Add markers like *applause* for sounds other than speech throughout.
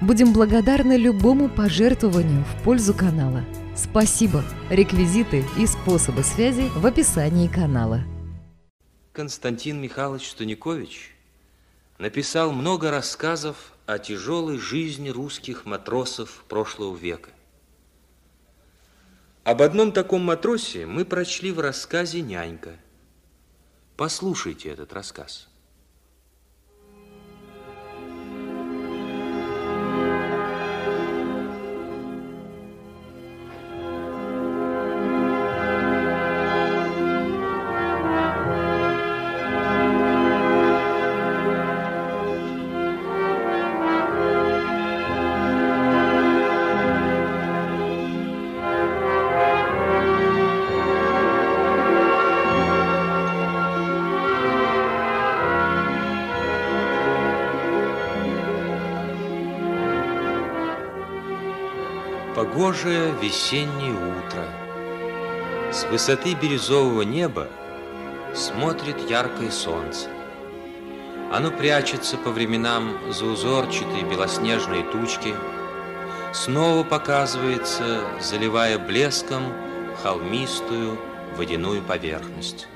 Будем благодарны любому пожертвованию в пользу канала. Спасибо! Реквизиты и способы связи в описании канала. Константин Михайлович Стуникович написал много рассказов о тяжелой жизни русских матросов прошлого века. Об одном таком матросе мы прочли в рассказе «Нянька». Послушайте этот рассказ. Погожее весеннее утро. С высоты бирюзового неба смотрит яркое солнце. Оно прячется по временам за узорчатые белоснежные тучки, снова показывается, заливая блеском холмистую водяную поверхность.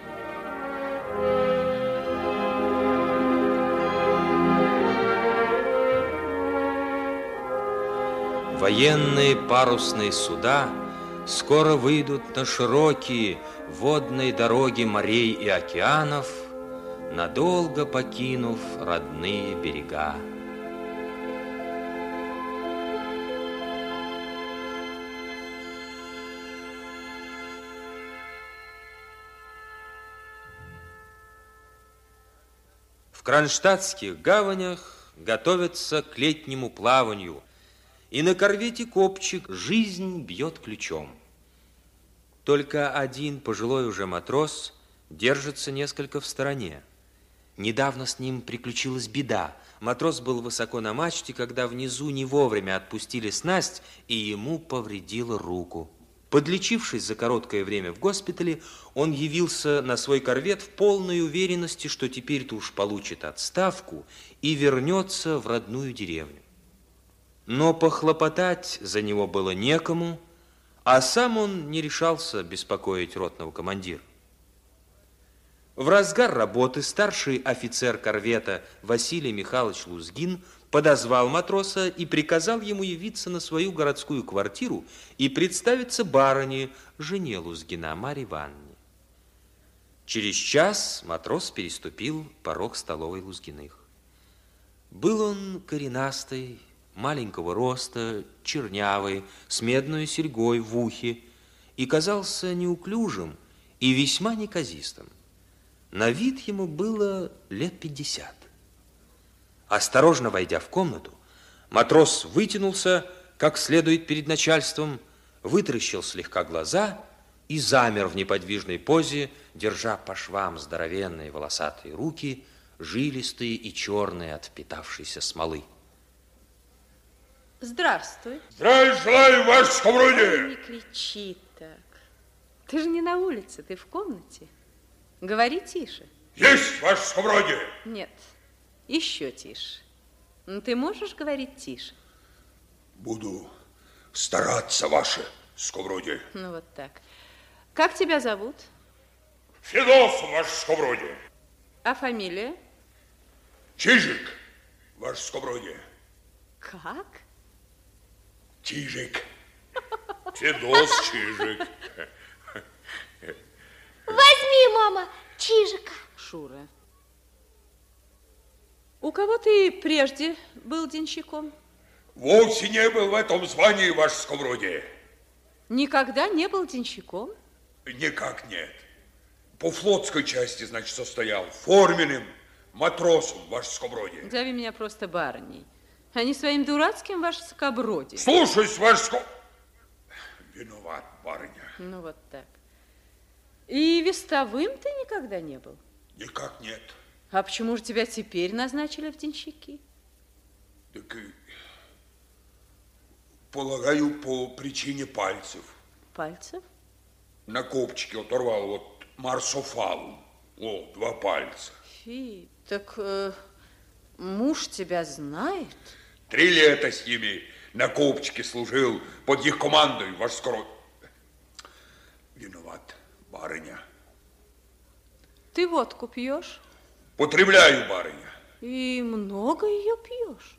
Военные парусные суда скоро выйдут на широкие водные дороги морей и океанов, надолго покинув родные берега. В кронштадтских гаванях готовятся к летнему плаванию – и на корвете Копчик жизнь бьет ключом. Только один пожилой уже матрос держится несколько в стороне. Недавно с ним приключилась беда. Матрос был высоко на мачте, когда внизу не вовремя отпустили снасть, и ему повредило руку. Подлечившись за короткое время в госпитале, он явился на свой корвет в полной уверенности, что теперь-то уж получит отставку и вернется в родную деревню. Но похлопотать за него было некому, а сам он не решался беспокоить ротного командира. В разгар работы старший офицер корвета Василий Михайлович Лузгин подозвал матроса и приказал ему явиться на свою городскую квартиру и представиться барыне, жене Лузгина, Марье Ивановне. Через час матрос переступил порог столовой Лузгиных. Был он коренастый, маленького роста, чернявый, с медной серьгой в ухе, и казался неуклюжим и весьма неказистым. На вид ему было лет пятьдесят. Осторожно войдя в комнату, матрос вытянулся, как следует перед начальством, вытаращил слегка глаза и замер в неподвижной позе, держа по швам здоровенные волосатые руки, жилистые и черные от впитавшейся смолы. Здравствуй. Здравия желаю, ваше сковородие. Не кричи так. Ты же не на улице, ты в комнате. Говори тише. Есть, ваше сковородие. Нет, еще тише. Ну, ты можешь говорить тише? Буду стараться, ваше сковородие. Ну, вот так. Как тебя зовут? Федов, ваше сковородие. А фамилия? Чижик, ваше сковородие. Как? Чижик. Федос Чижик. Возьми, мама, Чижика. Шура. У кого ты прежде был денщиком? Вовсе не был в этом звании, ваше сковородие. Никогда не был денщиком? Никак нет. По флотской части, значит, состоял форменным матросом, ваше сковородие. Зови меня просто барыней а не своим дурацким ваше скоброди. Слушаюсь, ваше ско... Виноват, барыня. Ну, вот так. И вестовым ты никогда не был? Никак нет. А почему же тебя теперь назначили в денщики? Так, и, полагаю, по причине пальцев. Пальцев? На копчике оторвал вот марсофалу. О, два пальца. Фи, так э, муж тебя знает? Три лета с ними на копчике служил под их командой, ваш скоро... Виноват, барыня. Ты водку пьешь? Потребляю, барыня. И много ее пьешь?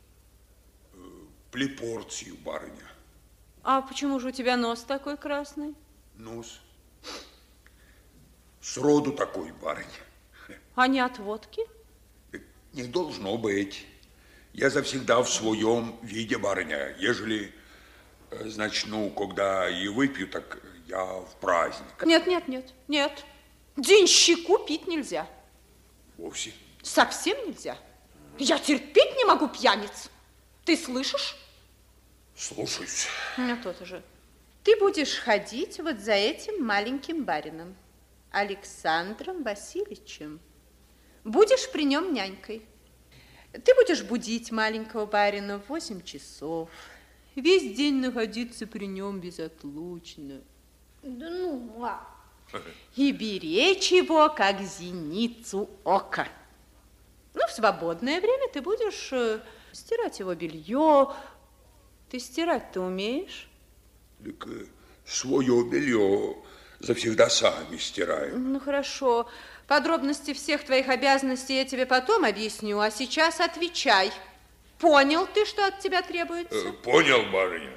Плепорцию, барыня. А почему же у тебя нос такой красный? Нос. Сроду такой, барыня. А не от водки? Не должно быть. Я завсегда в своем виде, барыня. Ежели, э, значит, ну, когда и выпью, так я в праздник. Нет, нет, нет, нет. Денщику пить нельзя. Вовсе. Совсем нельзя. Я терпеть не могу пьяниц. Ты слышишь? Слушаюсь. Ну, то-то же. Ты будешь ходить вот за этим маленьким барином, Александром Васильевичем. Будешь при нем нянькой. Ты будешь будить маленького барина в 8 часов. Весь день находиться при нем безотлучно. Да ну, мам. *laughs* И беречь его, как зеницу ока. Ну, в свободное время ты будешь э, стирать его белье. Ты стирать-то умеешь? Так э, свое белье завсегда сами стираем. Ну, хорошо. Подробности всех твоих обязанностей я тебе потом объясню, а сейчас отвечай. Понял ты, что от тебя требуется? Э, Понял, барыня?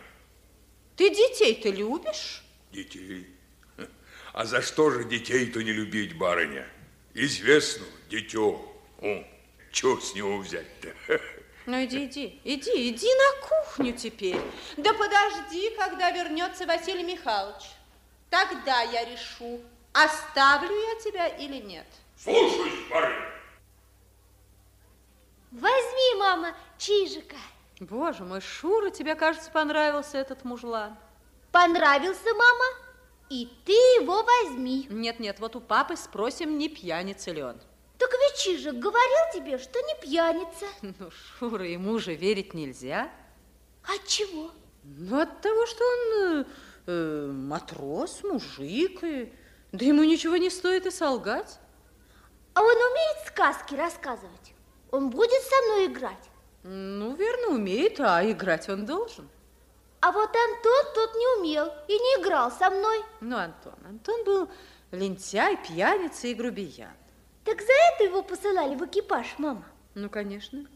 Ты детей-то любишь? Детей. А за что же детей-то не любить, барыня? Известно, дитё. О, чё с него взять-то? Ну, иди, иди, иди, иди на кухню теперь. Да подожди, когда вернется Василий Михайлович. Тогда я решу, оставлю я тебя или нет. Слушаюсь, барыня. Возьми, мама, чижика. Боже мой, Шура, тебе, кажется, понравился этот мужлан. Понравился, мама? И ты его возьми. Нет-нет, вот у папы спросим, не пьяница ли он. Так ведь Чижик говорил тебе, что не пьяница. *laughs* Ну, Шура, ему же верить нельзя. От чего? Ну, от того, что он э, э, матрос, мужик, и... да ему ничего не стоит и солгать. А он умеет сказки рассказывать? Он будет со мной играть? Ну, верно, умеет, а играть он должен. А вот Антон тот не умел и не играл со мной. Ну, Антон, Антон был лентяй, пьяница и грубиян. Так за это его посылали в экипаж, мама. Ну, конечно.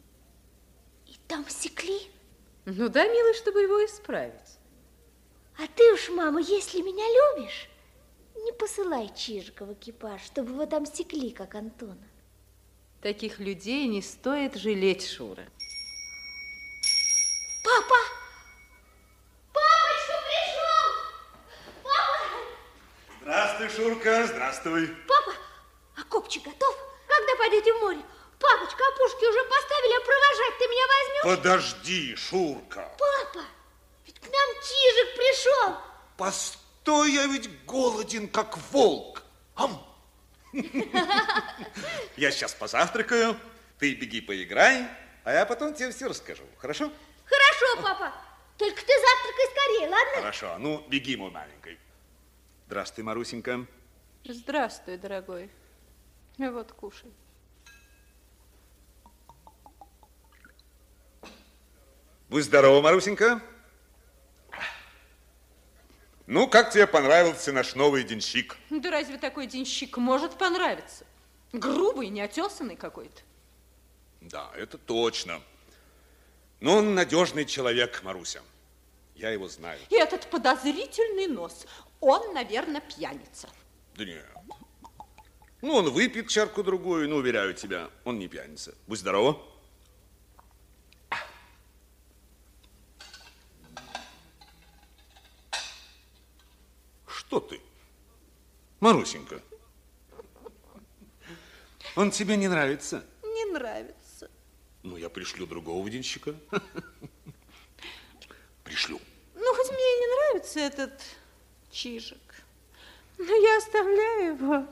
И там секли. Ну да, милый, чтобы его исправить. А ты уж, мама, если меня любишь, не посылай Чижика в экипаж, чтобы его там секли, как Антона. Таких людей не стоит жалеть, Шура. Папа! Папочка пришел! Папа! Здравствуй, Шурка, здравствуй. Папа, а копчик готов? Когда пойдете в море? Папочка, опушки уже поставили, а провожать ты меня возьмешь? Подожди, Шурка. Папа, ведь к нам Чижик пришел. Постой, я ведь голоден, как волк. Ам. Я сейчас позавтракаю, ты беги поиграй, а я потом тебе все расскажу, хорошо? Хорошо, папа. Только ты завтракай скорее, ладно? Хорошо, ну беги, мой маленький. Здравствуй, Марусенька. Здравствуй, дорогой. Вот, кушай. Будь здорова, Марусенька. Ну, как тебе понравился наш новый денщик? Да разве такой денщик может понравиться? Грубый, неотесанный какой-то. Да, это точно. Но он надежный человек, Маруся. Я его знаю. И этот подозрительный нос, он, наверное, пьяница. Да нет. Ну, он выпьет чарку-другую, но, уверяю тебя, он не пьяница. Будь здорова. Что ты? Марусенька, он тебе не нравится? Не нравится. Ну, я пришлю другого денщика. *laughs* Пришлю. Ну, хоть мне и не нравится этот Чижик. Ну, я оставляю его,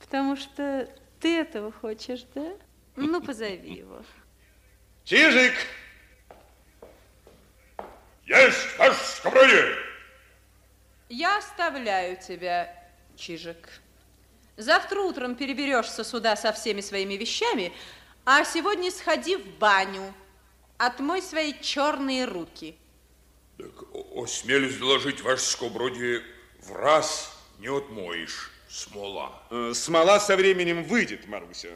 потому что ты этого хочешь, да? Ну, позови его. Чижик! Есть, ваше скобродие! Я оставляю тебя, Чижик. Завтра утром переберешься сюда со всеми своими вещами, а сегодня сходи в баню. Отмой свои черные руки. Так, осмелюсь доложить, ваше скобродие, в раз не отмоешь смола. Э, Смола со временем выйдет, Маруся.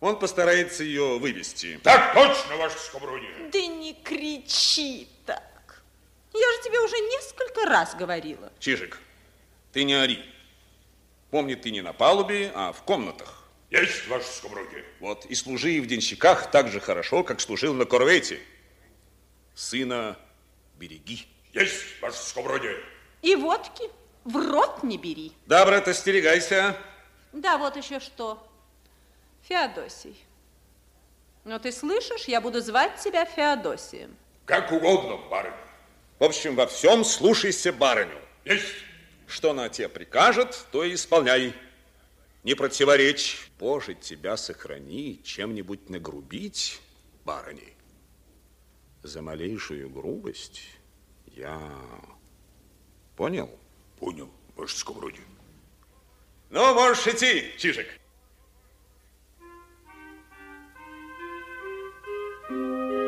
Он постарается ее вывести. Так точно, ваше скобродие. Да не кричи так. Я же тебе уже несколько раз говорила. Чижик, ты не ори. Помни, ты не на палубе, а в комнатах. Есть, ваше скобродие. Вот, и служи в денщиках так же хорошо, как служил на корвете. Сына береги. Есть, ваше скобродие. И водки в рот не бери. Да, брат, остерегайся. Да, вот еще что. Феодосий. Но ты слышишь, я буду звать тебя Феодосием. Как угодно, барыня. В общем, во всем слушайся барыню. Есть. Что она тебе прикажет, то и исполняй. Не противоречь. Боже, тебя сохрани чем-нибудь нагрубить, барыней. За малейшую грубость я понял. Понял, ваше скобродие. Ну, можешь идти, Чижик. С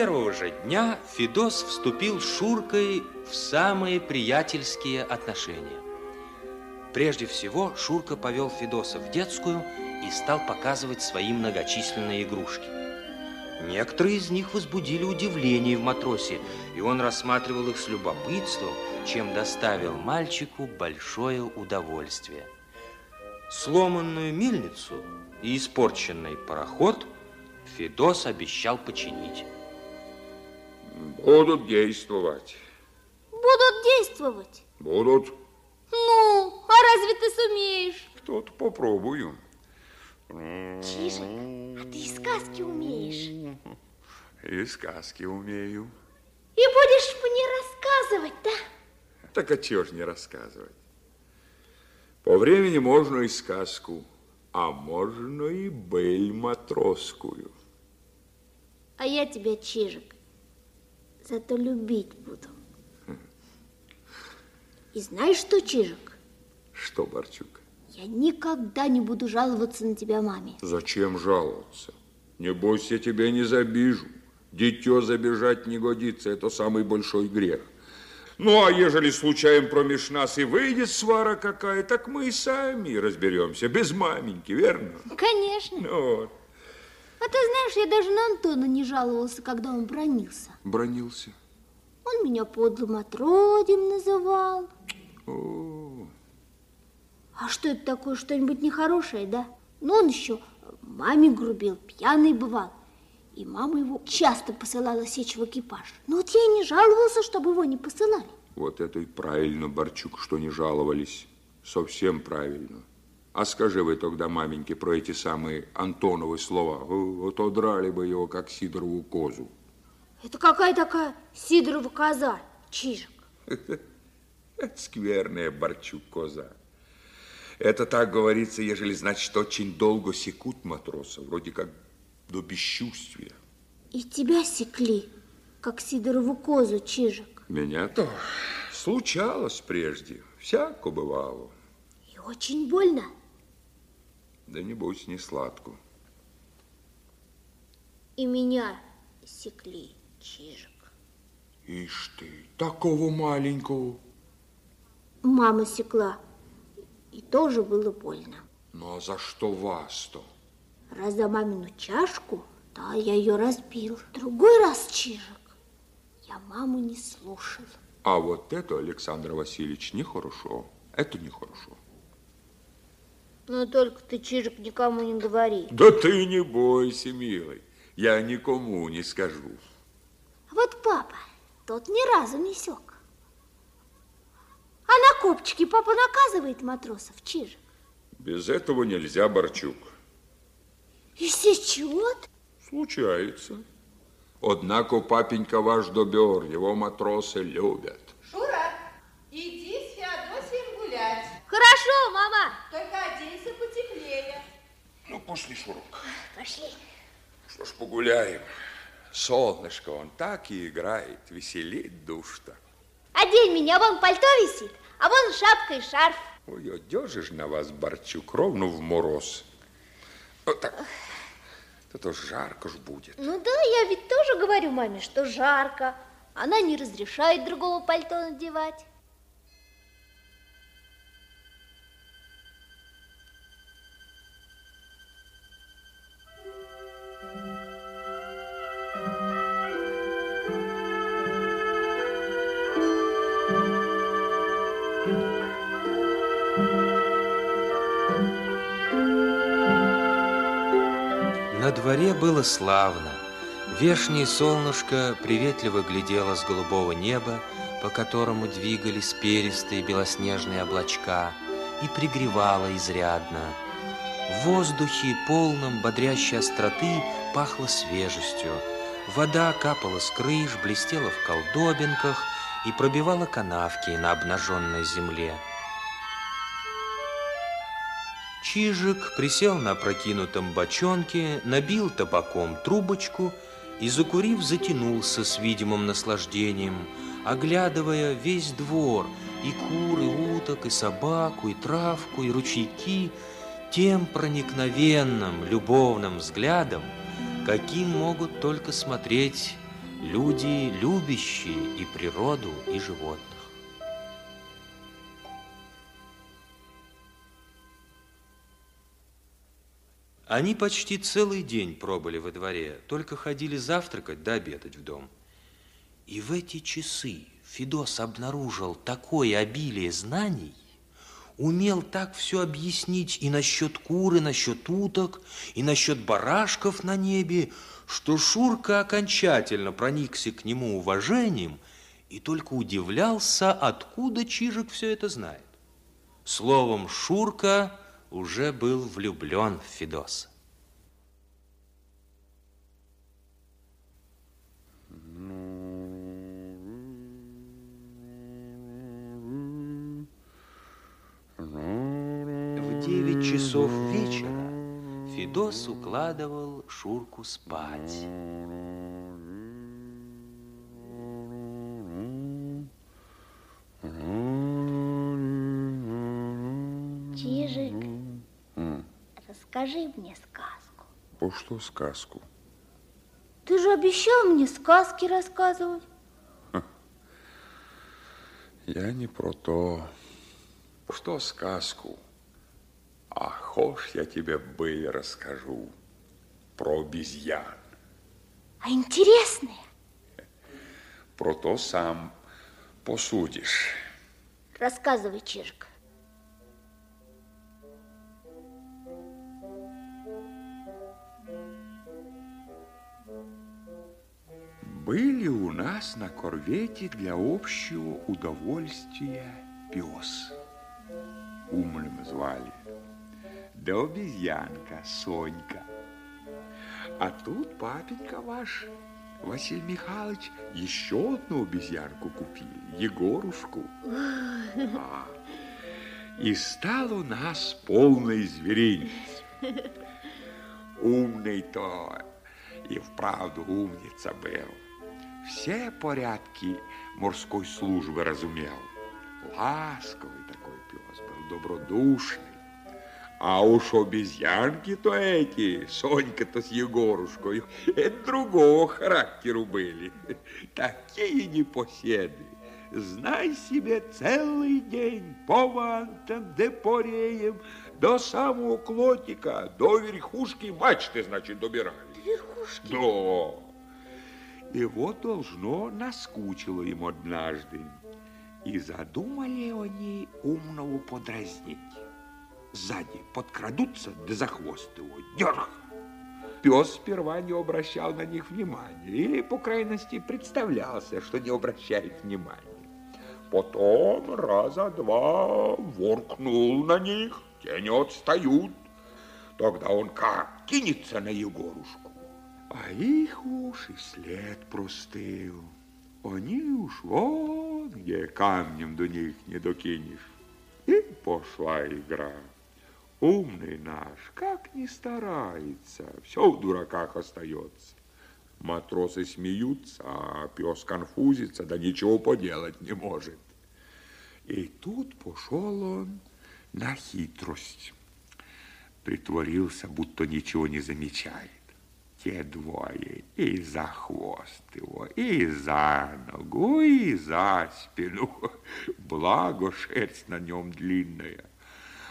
первого же дня Федос вступил с Шуркой в самые приятельские отношения. Прежде всего, Шурка повел Федоса в детскую и стал показывать свои многочисленные игрушки. Некоторые из них возбудили удивление в матросе, и он рассматривал их с любопытством, чем доставил мальчику большое удовольствие. Сломанную мельницу и испорченный пароход Федос обещал починить. Будут действовать. Будут действовать. Будут. Ну, а разве ты сумеешь? Кто-то попробую. Чижик, а ты и сказки умеешь. И сказки умею. И будешь мне рассказывать, да? Так а чего ж не рассказывать? По времени можно и сказку, а можно и быль матросскую. А я тебя, Чижик, зато любить буду. И знаешь что, Чижик? Что, Барчук? Я никогда не буду жаловаться на тебя маме. Зачем жаловаться? Небось, я тебя не забижу. Дитё забежать не годится, это самый большой грех. Ну, а ежели случаем промеж нас и выйдет свара какая, так мы и сами разберемся, без маменьки, верно? Конечно. Ну вот, А ты знаешь, я даже на Антона не жаловался, когда он бронился. бронился. Он меня подлым отродьем называл. О, А что это такое, что-нибудь нехорошее, да? Ну, он еще маме грубил, пьяный бывал. И мама его часто посылала сечь в экипаж. Ну, вот я и не жаловался, чтобы его не посылали. вот это и правильно, Барчук, что не жаловались. Совсем правильно. А скажи вы тогда маменьке про эти самые Антоновы слова. Вот одрали бы его, как Сидорову козу. Это какая такая Сидорова коза, Чижик? *laughs* Скверная Барчук коза. Это так говорится, ежели значит, очень долго секут матроса, вроде как до бесчувствия. И тебя секли, как Сидорову козу, Чижик. Меня-то случалось прежде, всяко бывало. И очень больно. Да небось не сладко. И меня секли, Чижик. Ишь ты, такого маленького. Мама секла, и тоже было больно. Ну а за что вас-то? Раз за мамину чашку, да, я ее разбил. Другой раз, Чижик, я маму не слушал. А вот это, Александр Васильевич, нехорошо. Это нехорошо. Но только ты, Чижик, никому не говори. Да ты не бойся, милый. Я никому не скажу. А вот папа, тот ни разу не сек. А на копчике папа наказывает матросов, Чижик? Без этого нельзя, Борчук. И сечет? Случается. Однако папенька ваш добер, его матросы любят. Шура, иди с Феодосием гулять. Хорошо, мама. Только оденься потеплее. Ну, пошли, Шурок. Пошли. Что ж, погуляем. Солнышко, он так и играет, веселит душ-то. Одень меня, вон пальто висит, а вон шапка и шарф. Ой, одежишь на вас, Борчук, ровно в мороз. Вот так. Это жарко ж будет. Ну да, я ведь тоже говорю маме, что жарко. Она не разрешает другого пальто надевать. На дворе было славно. Вешнее солнышко приветливо глядело с голубого неба, по которому двигались перистые белоснежные облачка, и пригревало изрядно. В воздухе, полном бодрящей остроты, пахло свежестью. Вода капала с крыш, блестела в колдобинках и пробивала канавки на обнаженной земле. Чижик присел на прокинутом бочонке, набил табаком трубочку и, закурив, затянулся с видимым наслаждением, оглядывая весь двор, и кур, и уток, и собаку, и травку, и ручейки, тем проникновенным, любовным взглядом, каким могут только смотреть люди, любящие и природу, и животных. Они почти целый день пробыли во дворе, только ходили завтракать да обедать в дом. И в эти часы Федос обнаружил такое обилие знаний, умел так все объяснить и насчет кур, и насчет уток, и насчет барашков на небе, что Шурка окончательно проникся к нему уважением и только удивлялся, откуда Чижик все это знает. Словом, Шурка уже был влюблен в Федоса. В девять часов вечера Федос укладывал Шурку спать. Расскажи мне сказку. По что сказку? Ты же обещал мне сказки рассказывать. Я не про то. Что сказку? А хошь я тебе бы расскажу про обезьян. А интересные? Про то сам посудишь. Рассказывай, Чижик. Были у нас на корвете для общего удовольствия пес. Умным звали. Да обезьянка Сонька. А тут папенька ваш, Василий Михайлович, еще одну обезьянку купили, Егорушку. А, и стал у нас полный зверинец. *laughs* Умный-то и вправду умница был. Все порядки морской службы разумел. Ласковый такой пес был, добродушный. А уж обезьянки-то эти, Сонька-то с Егорушкой, это другого характеру были. Такие непоседы. Знай себе, целый день по вантам, да по реям, до самого клотика, до верхушки мачты, значит, добирались. Верхушки. Да. И вот должно наскучило им однажды. И задумали они умного подразнить. Сзади подкрадутся, да за хвост его, дерг. Пес сперва не обращал на них внимания, или, по крайности, представлялся, что не обращает внимания. Потом раза два воркнул на них, те не отстают. Тогда он как кинется на Егорушку. А их уж и след простыл. Они уж вот где камнем до них не докинешь. И пошла игра. Умный наш, как не старается, все в дураках остается. Матросы смеются, а пес конфузится, да ничего поделать не может. И тут пошел он на хитрость. Притворился, будто ничего не замечает. Те двое и за хвост его, и за ногу, и за спину. *laughs* Благо шерсть на нем длинная.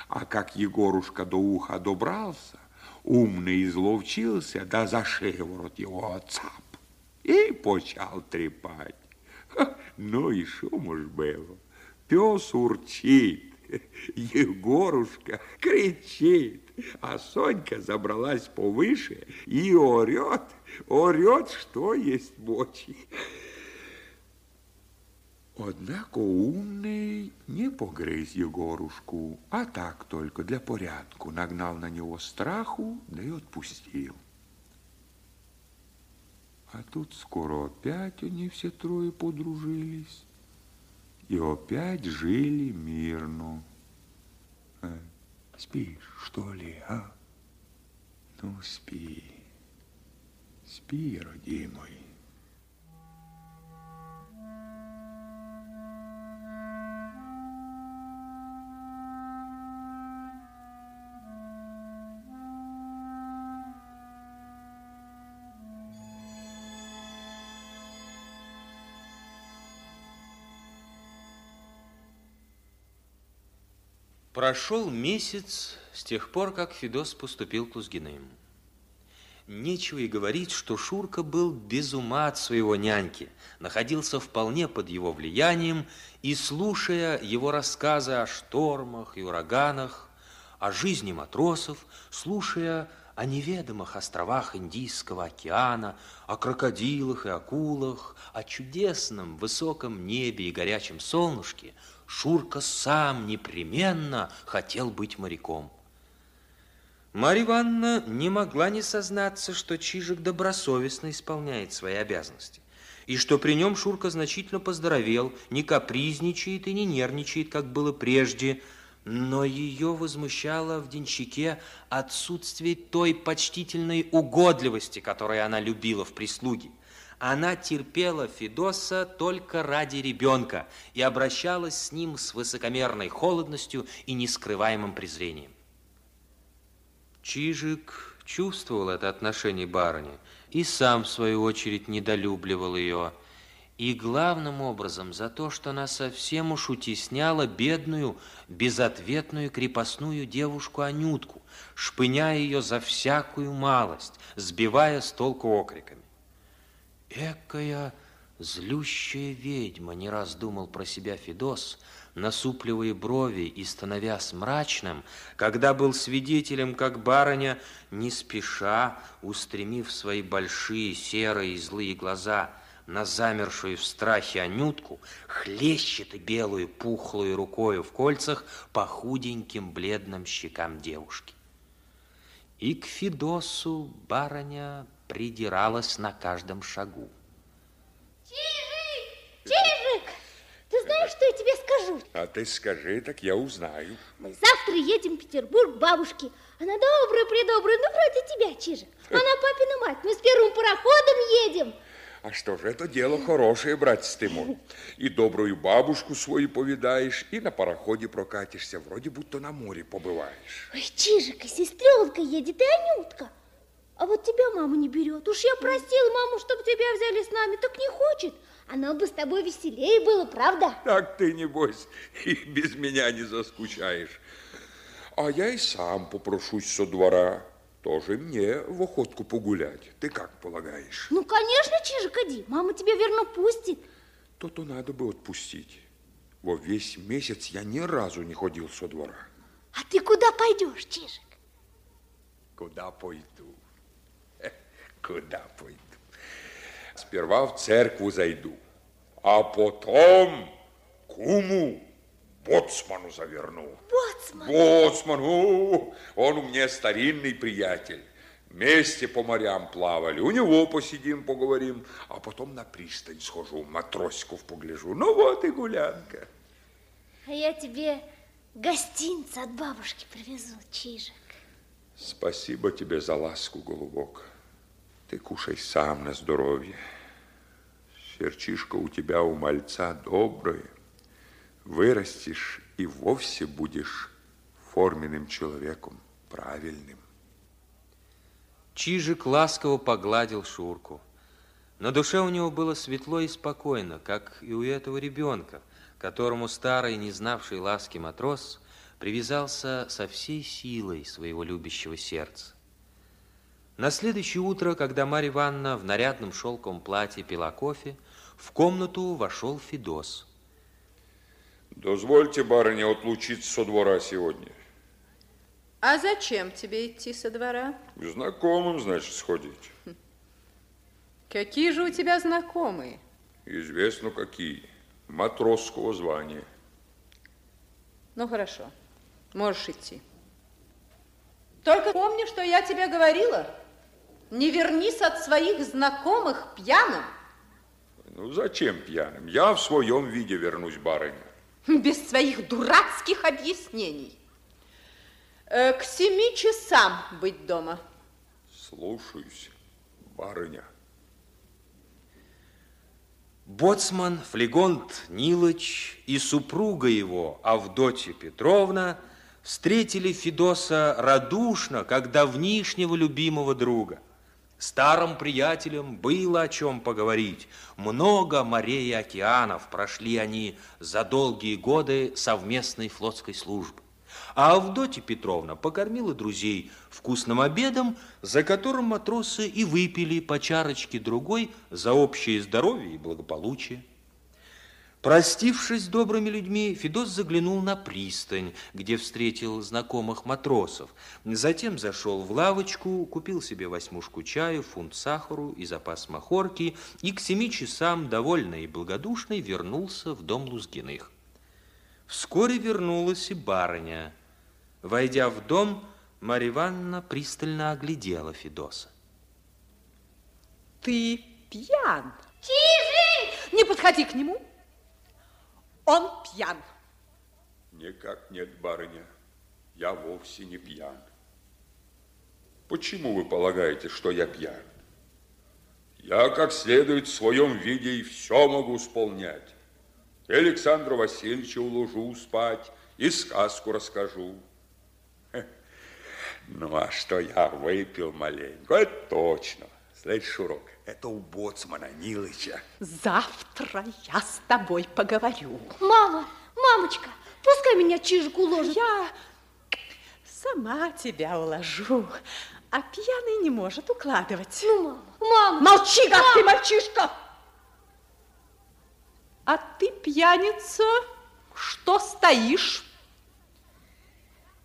А как Егорушка до уха добрался, умный изловчился, да за шеворот его цап. И почал трепать. Ну и шум уж было. Пес урчит, *laughs* Егорушка кричит, а Сонька забралась повыше и орет, орет, что есть мочи. Однако умный не погрыз Егорушку, а так только для порядку нагнал на него страху, да и отпустил. А тут скоро опять они все трое подружились и опять жили мирно. А, спишь, что ли, а? Ну, спи, спи, родимый. Прошел месяц с тех пор, как Федос поступил к Лузгиным. Нечего и говорить, что Шурка был без ума от своего няньки, находился вполне под его влиянием и, слушая его рассказы о штормах и ураганах, о жизни матросов, слушая о неведомых островах Индийского океана, о крокодилах и акулах, о чудесном высоком небе и горячем солнышке, Шурка сам непременно хотел быть моряком. Марья Ивановна не могла не сознаться, что Чижик добросовестно исполняет свои обязанности, и что при нем Шурка значительно поздоровел, не капризничает и не нервничает, как было прежде, но ее возмущало в денщике отсутствие той почтительной угодливости, которую она любила в прислуге. Она терпела Федоса только ради ребенка и обращалась с ним с высокомерной холодностью и нескрываемым презрением. Чижик чувствовал это отношение барыни и сам, в свою очередь, недолюбливал ее. И главным образом за то, что она совсем уж утесняла бедную, безответную крепостную девушку Анютку, шпыняя ее за всякую малость, сбивая с толку окриками. Экая злющая ведьма, не раз думал про себя Федос, насупливая брови и становясь мрачным, когда был свидетелем, как барыня, не спеша, устремив свои большие серые и злые глаза на замершую в страхе Анютку, хлещет белую пухлую рукою в кольцах по худеньким бледным щекам девушки. И к Федосу барыня придиралась на каждом шагу. Чижик! Чижик! Ты знаешь, что я тебе скажу? А ты скажи, так я узнаю. Мы завтра едем в Петербург к бабушке. Она добрая-предобрая, ну, вроде тебя, Чижик. Она папина мать. Мы с первым пароходом едем. А что же, это дело хорошее, братец ты мой. И добрую бабушку свою повидаешь, и на пароходе прокатишься, вроде будто на море побываешь. Ой, Чижик, и сестренка едет, и Анютка. А вот тебя мама не берет. Уж я просила маму, чтобы тебя взяли с нами, так не хочет. Она бы с тобой веселее было, правда? Так ты, небось, и без меня не заскучаешь. А я и сам попрошусь со двора. Тоже мне в охотку погулять. Ты как полагаешь? Ну, конечно, Чижик, иди. Мама тебя верно пустит. То-то надо бы отпустить. Во весь месяц я ни разу не ходил со двора. А ты куда пойдешь, Чижик? Куда пойду? Куда пойду? Сперва в церкву зайду, а потом к Куму боцману завернул. Боцман? Боцман, о, он у меня старинный приятель. Вместе по морям плавали. У него посидим, поговорим, а потом на пристань схожу, матросиков погляжу. Ну вот и гулянка. А я тебе гостинца от бабушки привезу, Чижик. Спасибо тебе за ласку, голубок. Ты кушай сам на здоровье. Серчишка у тебя у мальца доброе. Вырастешь и вовсе будешь форменным человеком, правильным. Чижик ласково погладил Шурку. На душе у него было светло и спокойно, как и у этого ребенка, которому старый, не знавший ласки матрос привязался со всей силой своего любящего сердца. На следующее утро, когда Марья Ивановна в нарядном шелковом платье пила кофе, в комнату вошел Федос. Дозвольте, барыня, отлучиться со двора сегодня. А зачем тебе идти со двора? К знакомым, значит, сходить. Какие же у тебя знакомые? Известно, какие. Матросского звания. Ну, хорошо. Можешь идти. Только помни, что я тебе говорила. Не вернись от своих знакомых пьяным. Ну, зачем пьяным? Я в своем виде вернусь, барыня. Без своих дурацких объяснений. Э, к семи часам быть дома. Слушаюсь, барыня. Боцман Флегонт Нилыч и супруга его, Авдотья Петровна, встретили Федоса радушно, как давнишнего любимого друга. Старым приятелям было о чем поговорить. Много морей и океанов прошли они за долгие годы совместной флотской службы. А Авдотья Петровна покормила друзей вкусным обедом, за которым матросы и выпили по чарочке другой за общее здоровье и благополучие. Простившись с добрыми людьми, Федос заглянул на пристань, где встретил знакомых матросов. Затем зашел в лавочку, купил себе восьмушку чаю, фунт сахару и запас махорки, и к семи часам, довольный и благодушный, вернулся в дом Лузгиных. Вскоре вернулась и барыня. Войдя в дом, Марья Ивановна пристально оглядела Федоса. Ты пьян. Чижик! Не подходи к нему. Он пьян. Никак нет, барыня. Я вовсе не пьян. Почему вы полагаете, что я пьян? Я как следует в своем виде и все могу исполнять. И Александра Васильевича уложу спать, и сказку расскажу. Ну, а что я выпил маленько, это точно. Слышь, Шурок, это у боцмана Нилыча. Завтра я с тобой поговорю. Мама, мамочка, пускай меня Чижик уложит. Я сама тебя уложу, а пьяный не может укладывать. Ну, мама, мама. Молчи, гадкий мальчишка! А ты, пьяница, что стоишь?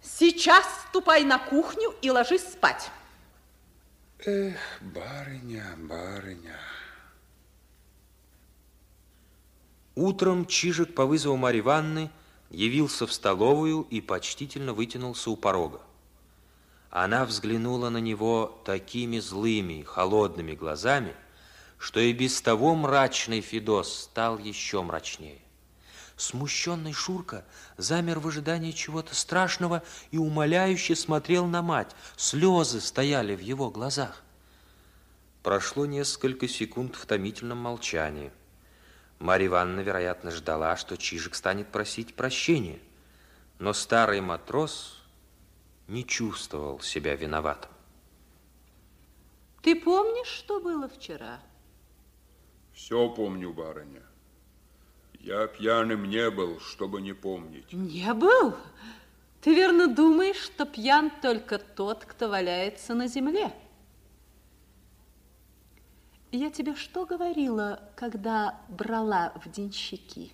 Сейчас ступай на кухню и ложись спать. Эх, барыня, барыня. Утром Чижик по вызову Марьи Ивановны явился в столовую и почтительно вытянулся у порога. Она взглянула на него такими злыми, холодными глазами, что и без того мрачный Федос стал еще мрачнее. Смущенный Шурка замер в ожидании чего-то страшного и умоляюще смотрел на мать. Слезы стояли в его глазах. Прошло несколько секунд в томительном молчании. Марья Ивановна, вероятно, ждала, что Чижик станет просить прощения. Но старый матрос не чувствовал себя виноватым. Ты помнишь, что было вчера? Все помню, барыня. Я пьяным не был, чтобы не помнить. Не был? Ты верно думаешь, что пьян только тот, кто валяется на земле? Я тебе что говорила, когда брала в денщики?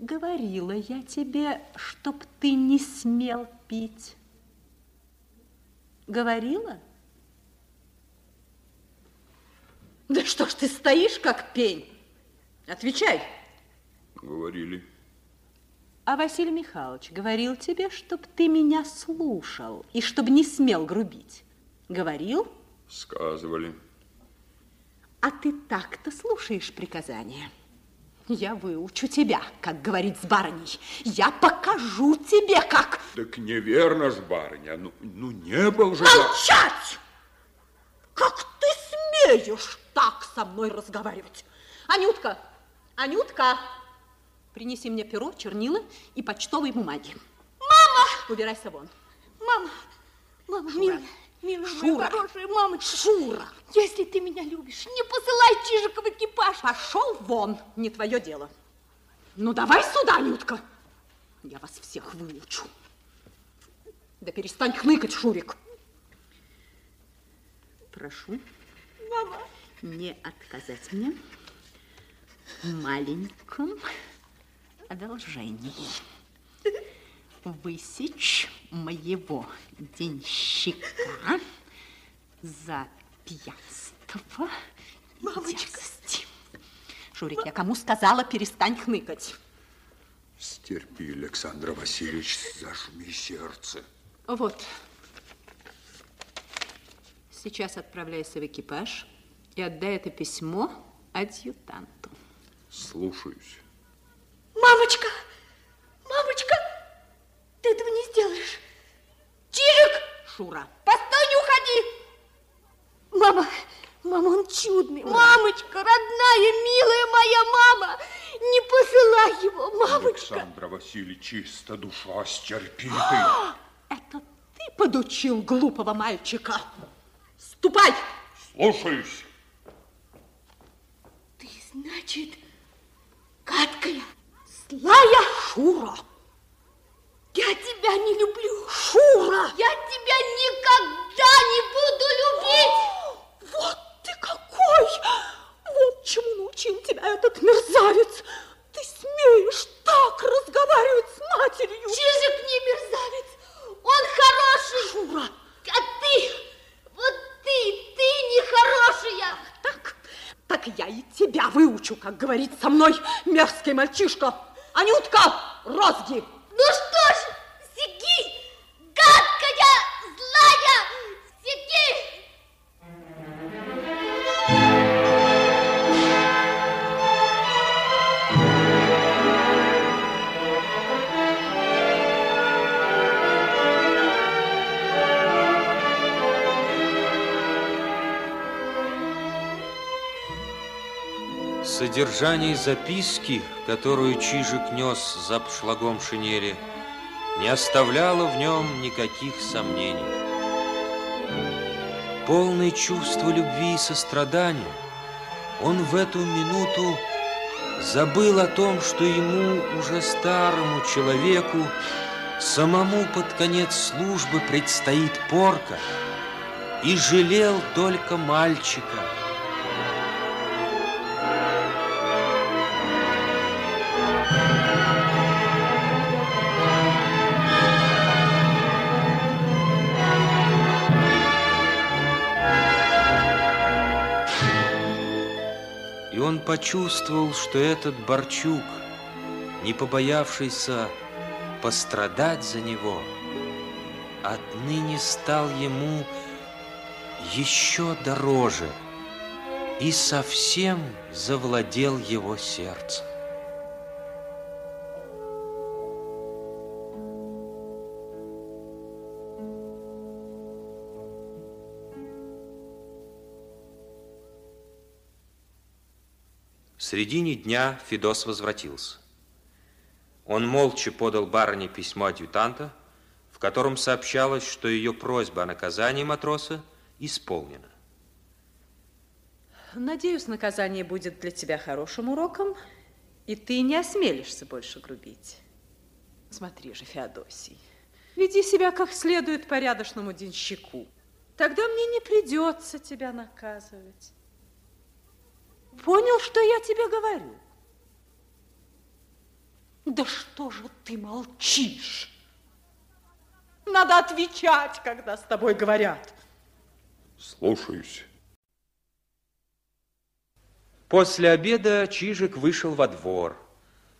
Говорила я тебе, чтоб ты не смел пить. Говорила? Да что ж ты стоишь, как пень? Отвечай. Говорили. А Василий Михайлович говорил тебе, чтобы ты меня слушал и чтобы не смел грубить. Говорил? Сказывали. А ты так-то слушаешь приказания. Я выучу тебя, как говорить с барыней. Я покажу тебе, как... Так неверно ж, барыня. Ну, ну не был же... Молчать! Как ты смеешь так со мной разговаривать? Анютка, Анютка, принеси мне перо, чернила и почтовые бумаги. Мама! Убирайся вон. Мама! Мама, милая, милая, Шура. хорошая мамочка. Шура! Если ты меня любишь, не посылай Чижика в экипаж. Пошел вон, не твое дело. Ну, давай сюда, Анютка. Я вас всех выучу. Да перестань хныкать, Шурик. Прошу Мама, не отказать мне маленьком одолжении. Высечь моего денщика за пьянство и Мамочка. дерзость. Шурик, я кому сказала, перестань хныкать. Стерпи, Александр Васильевич, зажми сердце. Вот. Сейчас отправляйся в экипаж и отдай это письмо адъютанту. Слушаюсь. мамочка, мамочка, ты этого не сделаешь. Чижик, Шура, постой, не уходи. Мама, мама, он чудный. Мамочка, родная, милая моя мама, не посылай его, мамочка. Александра Васильевич, чисто душа, стерпи ты. это ты подучил глупого мальчика? Ступай! Слушаюсь. Ты, значит, гадкая, злая. Шура! Я тебя не люблю. Шура! Я тебя никогда не буду любить. Вот ты какой! Вот чему научил тебя этот мерзавец! Ты смеешь так разговаривать с матерью! Чижик не мерзавец, он хороший. Шура! А ты, вот ты, ты нехорошая. Так, так я и тебя выучу, как говорить со мной мерзкий мальчишка. Анютка, розги! Ну что ж, Содержание записки, которую Чижик нес за обшлагом шинели, не оставляло в нем никаких сомнений. Полный чувства любви и сострадания, он в эту минуту забыл о том, что ему, уже старому человеку, самому под конец службы предстоит порка, и жалел только мальчика – почувствовал, что этот Борчук, не побоявшийся пострадать за него, отныне стал ему еще дороже и совсем завладел его сердцем. Середине дня Федос возвратился. Он молча подал барыне письмо адъютанта, в котором сообщалось, что ее просьба о наказании матроса исполнена. Надеюсь, наказание будет для тебя хорошим уроком, и ты не осмелишься больше грубить. Смотри же, Феодосий, веди себя как следует порядочному денщику. Тогда мне не придется тебя наказывать. Понял, что я тебе говорю? Да что же ты молчишь? Надо отвечать, когда с тобой говорят. Слушаюсь. После обеда Чижик вышел во двор.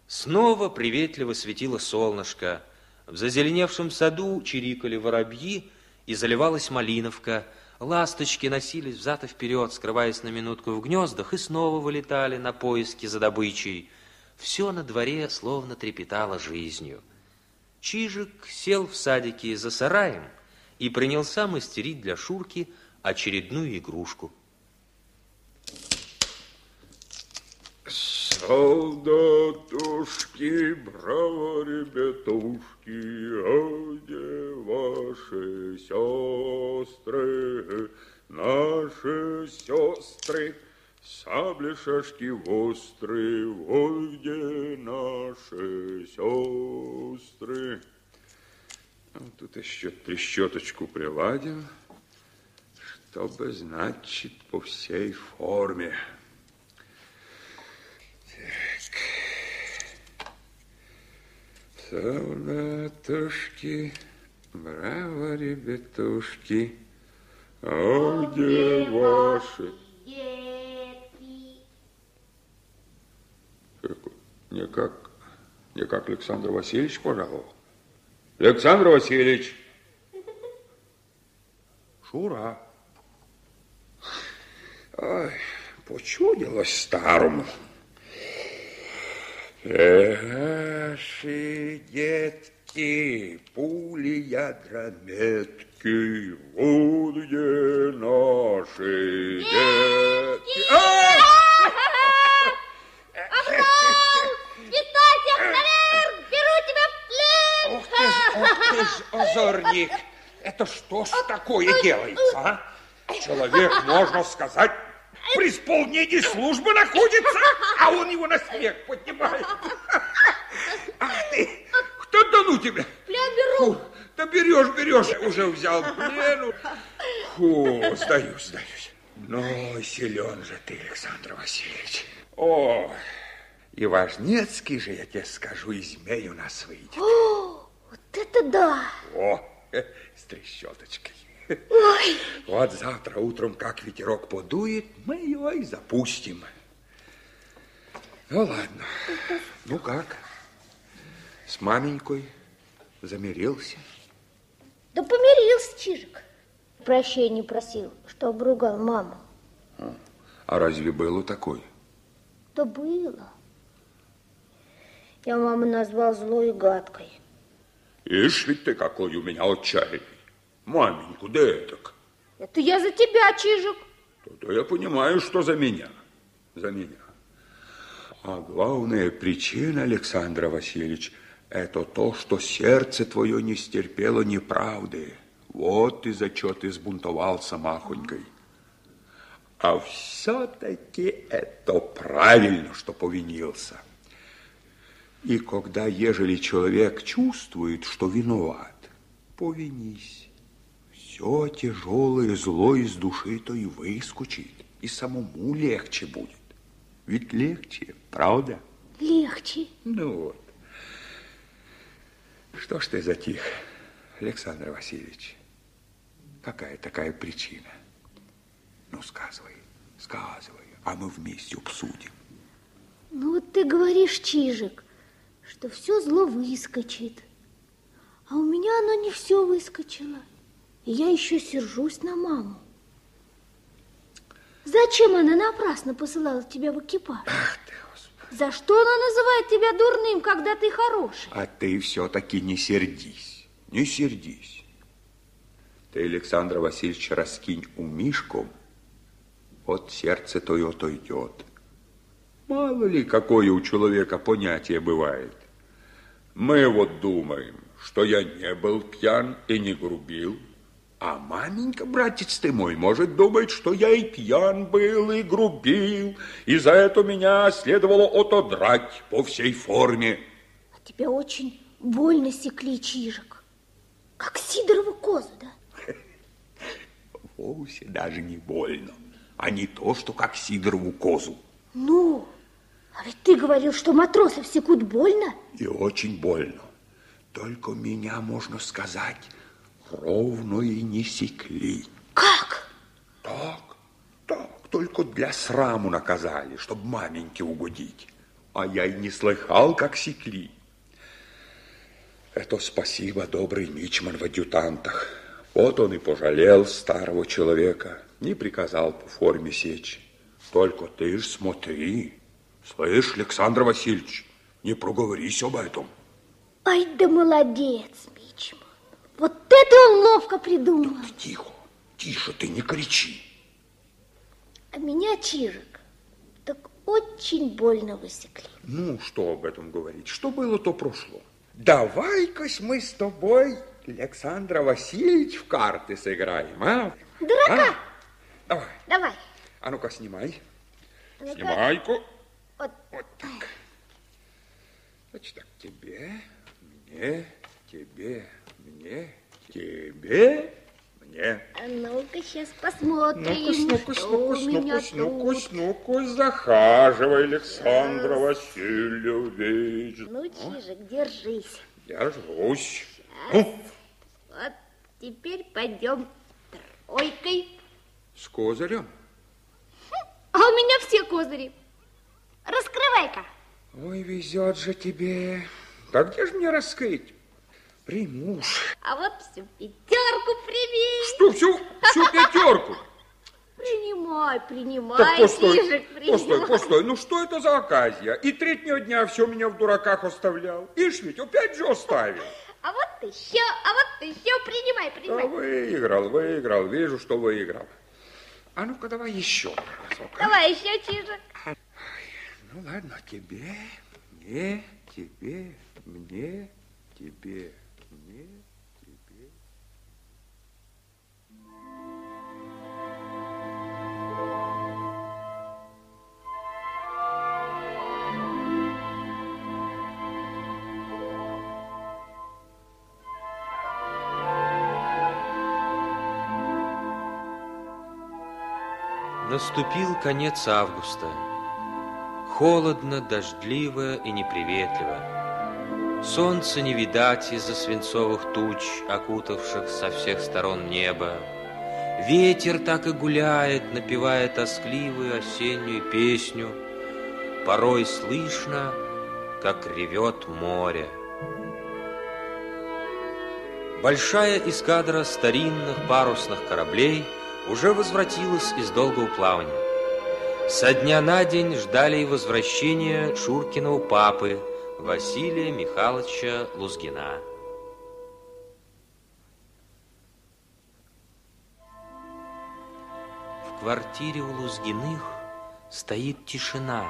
Снова приветливо светило солнышко. В зазеленевшем саду чирикали воробьи и заливалась малиновка. Ласточки носились взад и вперед, скрываясь на минутку в гнездах, и снова вылетали на поиски за добычей. Все на дворе словно трепетало жизнью. Чижик сел в садике за сараем и принялся мастерить для Шурки очередную игрушку. Солдатушки, браво, ребятушки, а где ваши сестры, наши сестры? Сабли, шашки острые, вот где наши сестры. Ну, тут еще трещоточку приладим, чтобы, значит, по всей форме. Солдатушки, браво, ребятушки, а где ваши... Не как, не как Александр Васильевич пожаловал. Александр Васильевич. *laughs* Шура. Ой, почудилось старому. Наши детки, пули ядрометки, вот где наши детки. А! Ух ты ж, ух ты ж, озорник! Это что ж такое делается, а? Человек, можно сказать, при исполнении службы находится, а он его на смех поднимает. Ах ты, кто да ну тебя? Плен беру. Да берешь, берешь, уже взял плену. Фу, сдаюсь, сдаюсь. Ну, силен же ты, Александр Васильевич. О, и важнецкий же, я тебе скажу, и у нас выйдет. О, вот это да. О, с трещоточкой. Ой, Вот завтра утром, как ветерок подует, мы его и запустим. Ну, ладно. Ну, как? С маменькой замирился? да помирился Чижик. Прощения просил, что обругал маму. А разве было такое? Да было. Я маму назвал злой и гадкой. Ишь ведь ты какой у меня отчаянный. Маменьку, да этак. Это я за тебя, Чижик. То-то я понимаю, что за меня. За меня. А главная причина, Александр Васильевич, это то, что сердце твое не стерпело неправды. Вот из-за чего ты сбунтовался махонькой. А все-таки это правильно, что повинился. И когда, ежели человек чувствует, что виноват, повинись. Все тяжелое зло из души то и выскочит, и самому легче будет. Ведь легче, правда? Легче. Ну вот. Что ж ты затих, Александр Васильевич? Какая такая причина? Ну, сказывай, сказывай, а мы вместе обсудим. Ну вот ты говоришь, Чижик, что все зло выскочит. А у меня оно не все выскочило. И я еще сержусь на маму. Зачем она напрасно посылала тебя в экипаж? Ах ты, Господи. За что она называет тебя дурным, когда ты хороший? А ты все-таки не сердись, не сердись. Ты, Александр Васильевич, раскинь у Мишку, вот сердце то и отойдет. Мало ли, какое у человека понятие бывает. Мы вот думаем, что я не был пьян и не грубил, а маменька, братец ты мой, может думать, что я и пьян был, и грубил, и за это меня следовало отодрать по всей форме. А тебя очень больно секли, Чижик. Как Сидорову козу, да? *laughs* Вовсе даже не больно, а не то, что как Сидорову козу. Ну, а ведь ты говорил, что матросов секут больно. И очень больно. Только меня, можно сказать, ровно и не секли. Как? Так, так, только для сраму наказали, чтобы маменьке угодить. А я и не слыхал, как секли. Это спасибо, добрый мичман в адъютантах. Вот он и пожалел старого человека, не приказал по форме сечь. Только ты ж смотри, слышь, Александр Васильевич, не проговорись об этом. Ай да молодец. Вот это он ловко придумал. Да тихо, тише, ты не кричи. А меня, Чижик, так очень больно высекли. Ну, что об этом говорить? Что было, то прошло. Давай-ка мы с тобой, Александр Васильевич, в карты сыграем, а? Дурака! А? Давай. Давай. А ну-ка, снимай. Ну-ка. Снимай-ка. Вот. Вот так. Значит так, тебе, мне, тебе, мне, тебе, мне. А ну-ка, сейчас посмотрим, Ну-ка, что ну-ка, у меня ну-ка, ну-ка, ну-ка, захаживай, Александр Васильевич. Ну, Чижик, держись. Держусь. Ну, Вот теперь пойдем тройкой. с козырем. А у меня все козыри. Раскрывай-ка. Ой, везет же тебе. Да где же мне раскрыть? Приму ж. А вот всю пятерку прими. Что, всю, всю *laughs* пятерку? Принимай, принимай, Так, постой, Чижик, принимай. постой, постой. Ну, что это за оказия? И третьего дня все меня в дураках оставлял. Ишь ведь, опять же оставил. А вот еще, а вот еще, принимай, Да, принимай. выиграл, выиграл. Вижу, что выиграл. А ну-ка, давай еще разок. а? Давай еще, Чижик. Ну, ладно, тебе, мне, тебе, мне, тебе, Наступил конец августа. Холодно, дождливо и неприветливо. Солнца не видать из-за свинцовых туч, окутавших со всех сторон небо. Ветер так и гуляет, напевая тоскливую осеннюю песню. Порой слышно, как ревет море. Большая эскадра старинных парусных кораблей уже возвратилась из долгого плавания. Со дня на день ждали и возвращения Шуркиного папы Василия Михайловича Лузгина. В квартире у Лузгиных стоит тишина.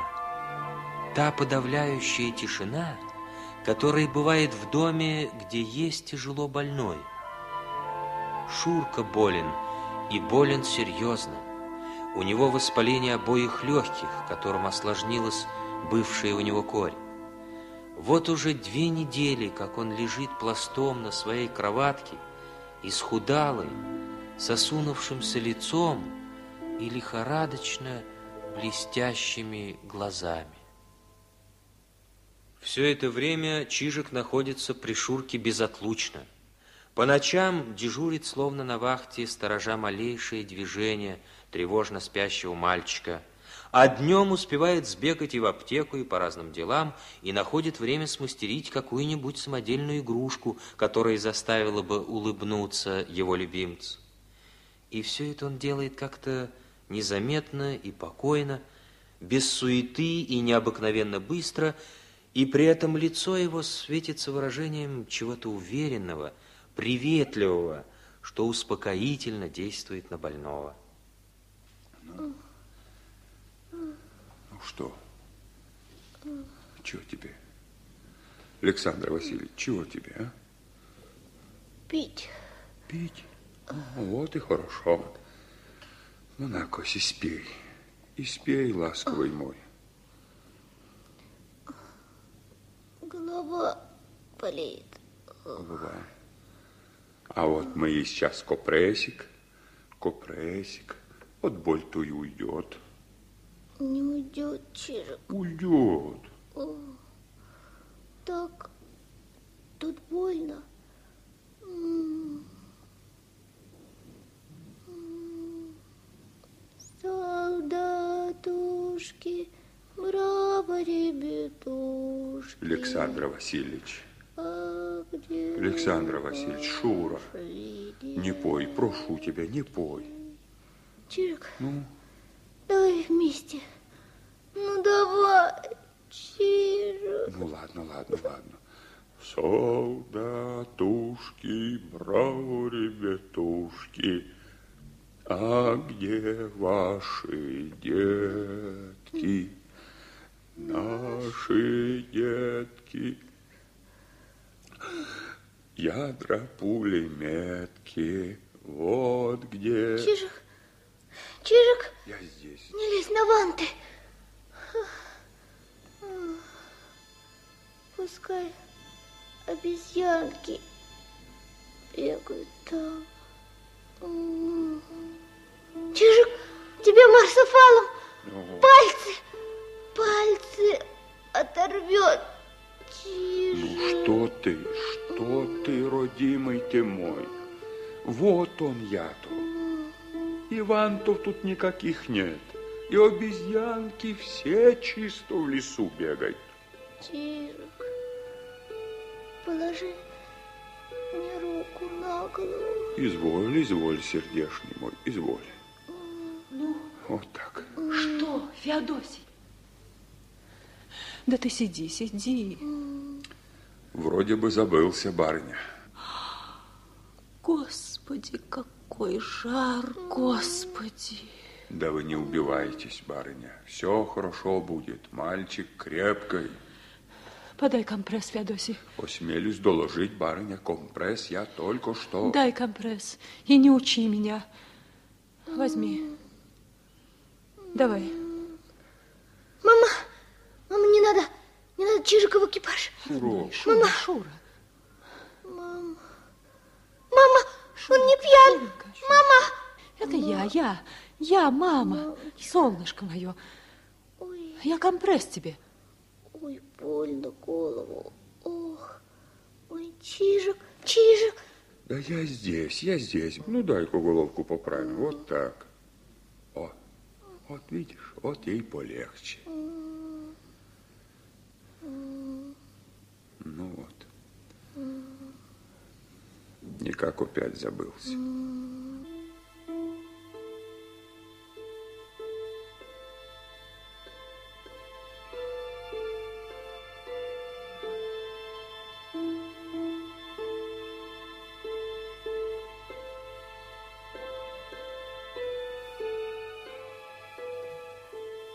Та подавляющая тишина, которая бывает в доме, где есть тяжело больной. Шурка болен, и болен серьезно. У него воспаление обоих легких, которым осложнилась бывшая у него корь. Вот уже две недели, как он лежит пластом на своей кроватке, исхудалый, сосунувшимся лицом и лихорадочно блестящими глазами. Все это время Чижик находится при Шурке безотлучно. По ночам дежурит, словно на вахте, сторожа малейшие движения тревожно спящего мальчика, а днем успевает сбегать и в аптеку, и по разным делам, и находит время смастерить какую-нибудь самодельную игрушку, которая заставила бы улыбнуться его любимцу. И все это он делает как-то незаметно и покойно, без суеты и необыкновенно быстро, и при этом лицо его светится выражением чего-то уверенного, приветливого, что успокоительно действует на больного. Ну что? Чего тебе? Александр Васильевич, чего тебе, а? Пить. Пить? А, вот и хорошо. Ну, на, Кося, спей. И спей, ласковый мой. Голова болит. Голова. А вот мы и сейчас копрессик, копрессик. Вот боль-то и уйдет. Не уйдет, Чижик. Уйдет. Так, тут больно. М. М. Солдатушки, браво ребят, Александр Васильевич. А где Александр Васильевич, Шура, не пой, прошу тебя, не пой. Чирик, Ну, давай вместе. Ну, давай, Чирик. ну ладно, ладно, ладно. Солдатушки, браво, ребятушки, а где ваши детки? Наши детки. Ядра пулеметки, вот где... Чижик, Чижик, Я здесь. не лезь на ванты. Пускай обезьянки бегают там. Чижик, тебе марсофалом Ну, пальцы, пальцы оторвет. Ну что ты, что ты, родимый ты мой? Вот он я-то. Ивантов тут никаких нет. И обезьянки все чисто в лесу бегают. Чижик, положи мне руку на голову. Изволь, изволь, сердешный мой, изволь. Вот так. Что, Феодосий? Да ты сиди, сиди. Вроде бы забылся барыня. Господи, какой жар, господи. Да вы не убивайтесь, барыня. Все хорошо будет. Мальчик крепкий. Подай компресс, Феодосий. Осмелюсь доложить, барыня, компресс я только что... Дай компресс и не учи меня. Возьми. Давай. Мама, надо Чижика в экипаж. Шуро, Шура, Шура. Мама, мама, он не пьян. Шуренька, Шура. Мама. Это я, я, я, мама. Солнышко мое. Ой, Я компресс тебе. ой, больно голову. Ох, ой, Чижик, Чижик. Да я здесь, я здесь. Ну, дай-ка головку поправим. Вот так. О, вот видишь, вот ей полегче. Ну вот. Никак опять забылся.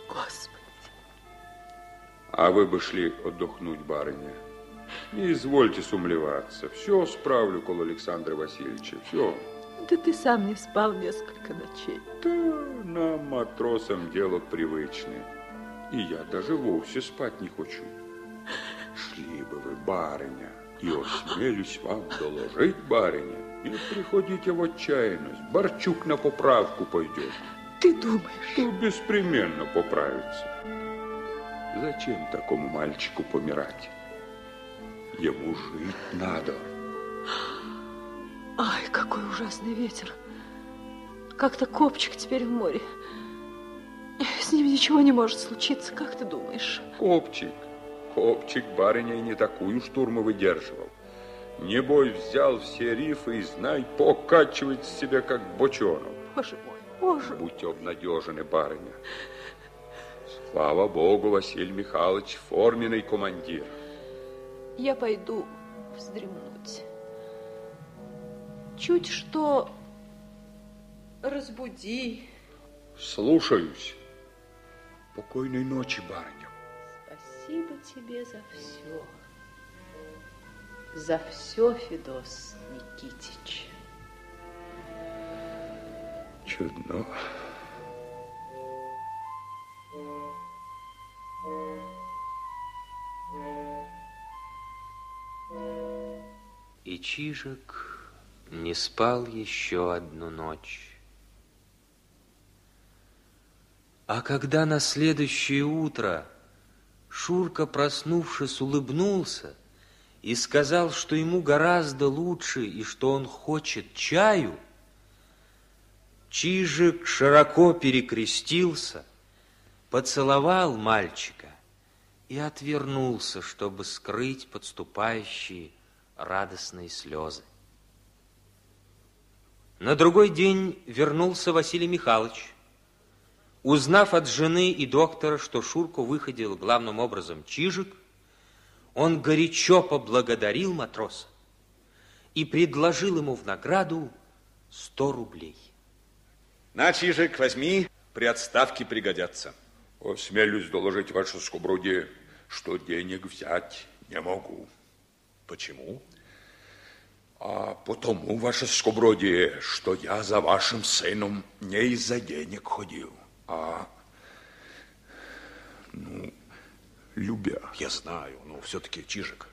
Господи. А вы бы шли отдохнуть, барыня. Не извольте сумлеваться. Все справлю коло Александра Васильевича. Все. Да ты сам не спал несколько ночей. Да нам, матросам, дело привычное. И я даже вовсе спать не хочу. Шли бы вы, барыня, и осмелюсь вам доложить, барыня, не приходите в отчаянность. Борчук на поправку пойдет. Ты думаешь? То беспременно поправится. Зачем такому мальчику помирать? Ему жить надо. Ай, какой ужасный ветер. Как-то копчик теперь в море. С ним ничего не может случиться, как ты думаешь? Копчик, копчик барыня и не такую штурму выдерживал. Небось взял все рифы и, знай, покачивает себя, как бочонок. Боже мой, боже. Будьте обнадежены, барыня. Слава Богу, Василий Михайлович, форменный командир. Я пойду вздремнуть. Чуть что разбуди. Слушаюсь. Покойной ночи, барыня. Спасибо тебе за все. За все, Федос Никитич. Чудно. И Чижик не спал еще одну ночь. А когда на следующее утро Шурка, проснувшись, улыбнулся и сказал, что ему гораздо лучше и что он хочет чаю, Чижик широко перекрестился, поцеловал мальчика и отвернулся, чтобы скрыть подступающие радостные слезы. На другой день вернулся Василий Михайлович. Узнав от жены и доктора, что Шурку выходил главным образом Чижик, он горячо поблагодарил матроса и предложил ему в награду сто рублей. На, Чижик, возьми, при отставке пригодятся. Осмелюсь доложить ваше скобродие, что денег взять не могу. Почему? А потому, ваше скобродие, что я за вашим сыном не из-за денег ходил, а, ну, любя. Я знаю, но все-таки Чижик.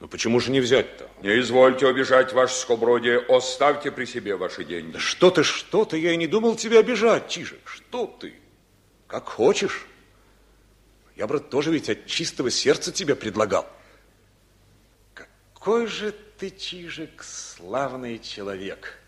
Но почему же не взять-то? Не извольте обижать, ваше скобродие, оставьте при себе ваши деньги. Да что ты, что ты, я и не думал тебя обижать, Чижик, что ты? Как хочешь. Я, брат, тоже ведь от чистого сердца тебе предлагал. Какой же ты, Чижик, славный человек.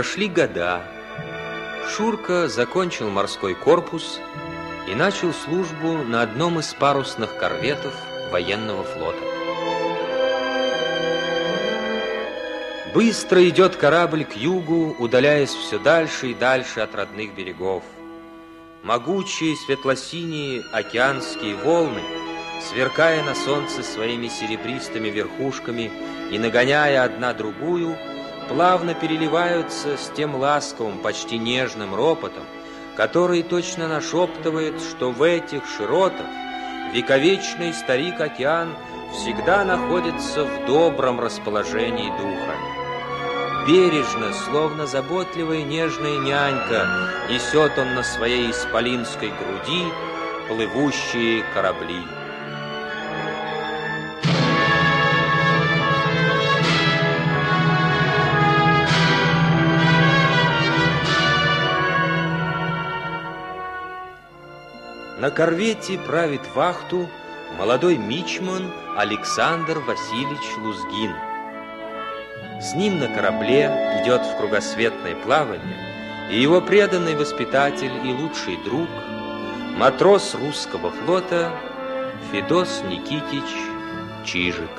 Прошли года. Шурка закончил морской корпус и начал службу на одном из парусных корветов военного флота. Быстро идет корабль к югу, удаляясь все дальше и дальше от родных берегов. Могучие светло-синие океанские волны, сверкая на солнце своими серебристыми верхушками и нагоняя одна другую, плавно переливаются с тем ласковым, почти нежным ропотом, который точно нашептывает, что в этих широтах вековечный старик-океан всегда находится в добром расположении духа. Бережно, словно заботливая нежная нянька, несет он на своей исполинской груди плывущие корабли. На корвете правит вахту молодой мичман Александр Васильевич Лузгин. С ним на корабле идет в кругосветное плавание и его преданный воспитатель и лучший друг, матрос русского флота Федос Никитич Чижик.